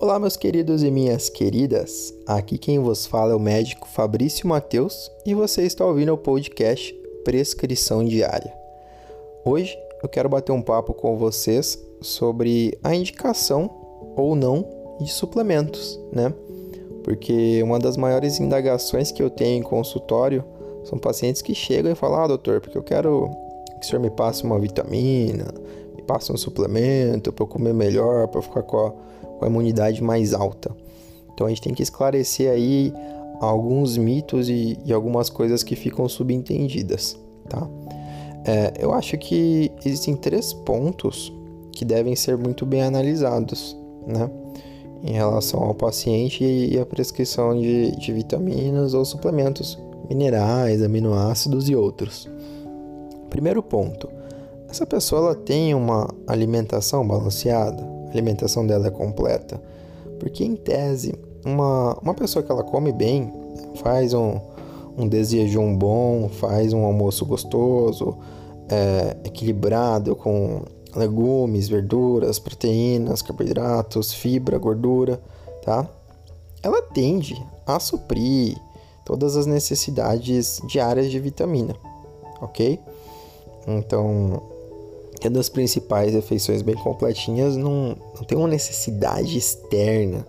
Olá, meus queridos e minhas queridas. Aqui quem vos fala é o médico Fabrício Mateus e você está ouvindo o podcast Prescrição Diária. Hoje eu quero bater um papo com vocês sobre a indicação ou não de suplementos, né? Porque uma das maiores indagações que eu tenho em consultório são pacientes que chegam e falam: Ah, doutor, porque eu quero que o senhor me passe uma vitamina, me passe um suplemento para eu comer melhor, para ficar com a com a imunidade mais alta. Então a gente tem que esclarecer aí alguns mitos e, e algumas coisas que ficam subentendidas, tá? É, eu acho que existem três pontos que devem ser muito bem analisados, né? Em relação ao paciente e a prescrição de, de vitaminas ou suplementos minerais, aminoácidos e outros. Primeiro ponto: essa pessoa ela tem uma alimentação balanceada? a alimentação dela é completa. Porque, em tese, uma, uma pessoa que ela come bem, faz um, um desjejum bom, faz um almoço gostoso, é, equilibrado com legumes, verduras, proteínas, carboidratos, fibra, gordura, tá? Ela tende a suprir todas as necessidades diárias de vitamina, ok? Então, é das principais refeições bem completinhas, não, não tem uma necessidade externa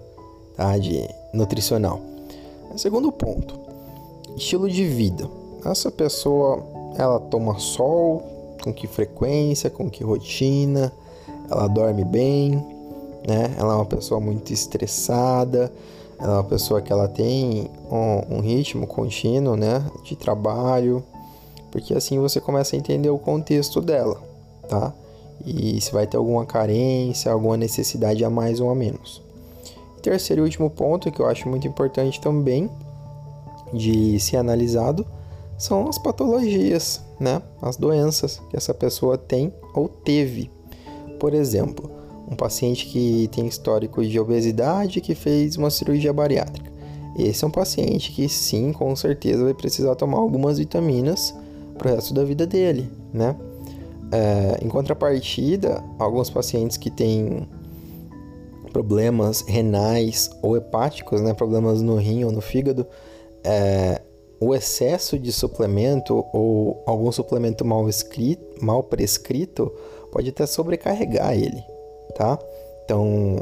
tá, de nutricional. Segundo ponto, estilo de vida. Essa pessoa, ela toma sol, com que frequência, com que rotina, ela dorme bem, né? Ela é uma pessoa muito estressada, ela é uma pessoa que ela tem um, um ritmo contínuo, né, de trabalho, porque assim você começa a entender o contexto dela tá? E se vai ter alguma carência, alguma necessidade a mais ou a menos. Terceiro e último ponto que eu acho muito importante também de ser analisado são as patologias, né? As doenças que essa pessoa tem ou teve. Por exemplo, um paciente que tem histórico de obesidade que fez uma cirurgia bariátrica. Esse é um paciente que sim, com certeza vai precisar tomar algumas vitaminas para o resto da vida dele, né? É, em contrapartida, alguns pacientes que têm problemas renais ou hepáticos, né, problemas no rim ou no fígado, é, o excesso de suplemento ou algum suplemento mal, escrito, mal prescrito pode até sobrecarregar ele, tá? Então,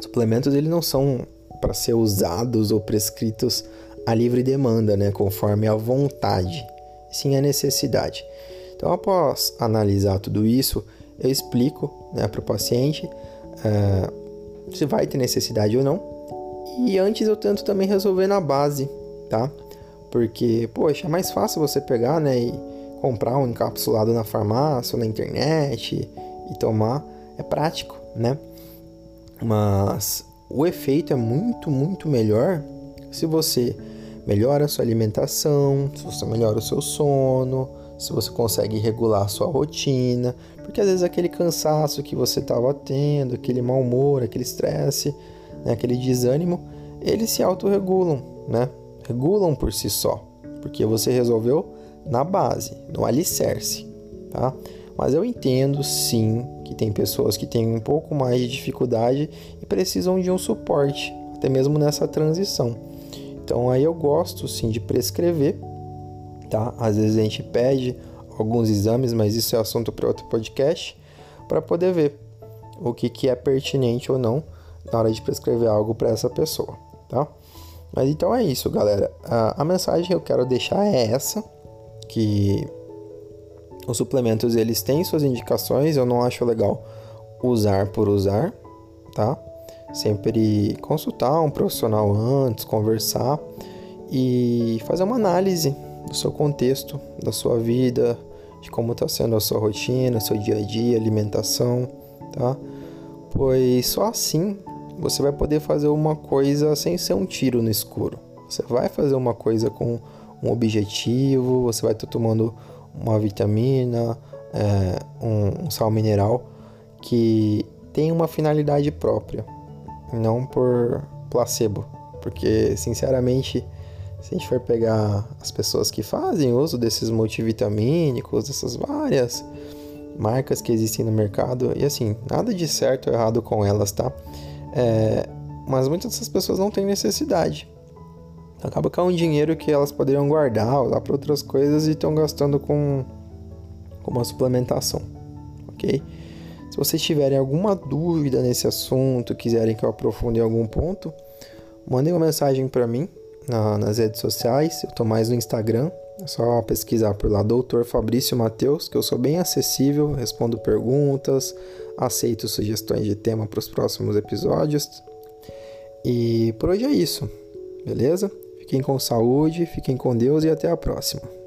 suplementos eles não são para ser usados ou prescritos a livre demanda, né, conforme a vontade, sim a necessidade. Então, após analisar tudo isso, eu explico né, para o paciente uh, se vai ter necessidade ou não. E antes eu tento também resolver na base, tá? Porque, poxa, é mais fácil você pegar né, e comprar um encapsulado na farmácia ou na internet e tomar. É prático, né? Mas o efeito é muito, muito melhor se você melhora a sua alimentação, se você melhora o seu sono, se você consegue regular a sua rotina, porque às vezes aquele cansaço que você estava tendo, aquele mau humor, aquele estresse, né, aquele desânimo, eles se autorregulam, né? Regulam por si só, porque você resolveu na base, no alicerce, tá? Mas eu entendo sim que tem pessoas que têm um pouco mais de dificuldade e precisam de um suporte, até mesmo nessa transição. Então aí eu gosto sim de prescrever tá? Às vezes a gente pede alguns exames, mas isso é assunto para outro podcast, para poder ver o que, que é pertinente ou não na hora de prescrever algo para essa pessoa, tá? Mas então é isso, galera. A, a mensagem que eu quero deixar é essa, que os suplementos eles têm suas indicações, eu não acho legal usar por usar, tá? Sempre consultar um profissional antes, conversar e fazer uma análise do seu contexto, da sua vida, de como está sendo a sua rotina, seu dia a dia, alimentação, tá? Pois só assim você vai poder fazer uma coisa sem ser um tiro no escuro. Você vai fazer uma coisa com um objetivo, você vai estar tomando uma vitamina, é, um, um sal mineral que tem uma finalidade própria, não por placebo, porque sinceramente se a gente for pegar as pessoas que fazem uso desses multivitamínicos, dessas várias marcas que existem no mercado, e assim, nada de certo ou errado com elas, tá? É, mas muitas dessas pessoas não têm necessidade. Acaba que é um dinheiro que elas poderiam guardar, usar para outras coisas e estão gastando com, com uma suplementação, ok? Se vocês tiverem alguma dúvida nesse assunto, quiserem que eu aprofunde em algum ponto, mandem uma mensagem para mim na, nas redes sociais. Eu estou mais no Instagram, é só pesquisar por lá, Doutor Fabrício Mateus, que eu sou bem acessível, respondo perguntas, aceito sugestões de tema para os próximos episódios. E por hoje é isso, beleza? Fiquem com saúde, fiquem com Deus e até a próxima.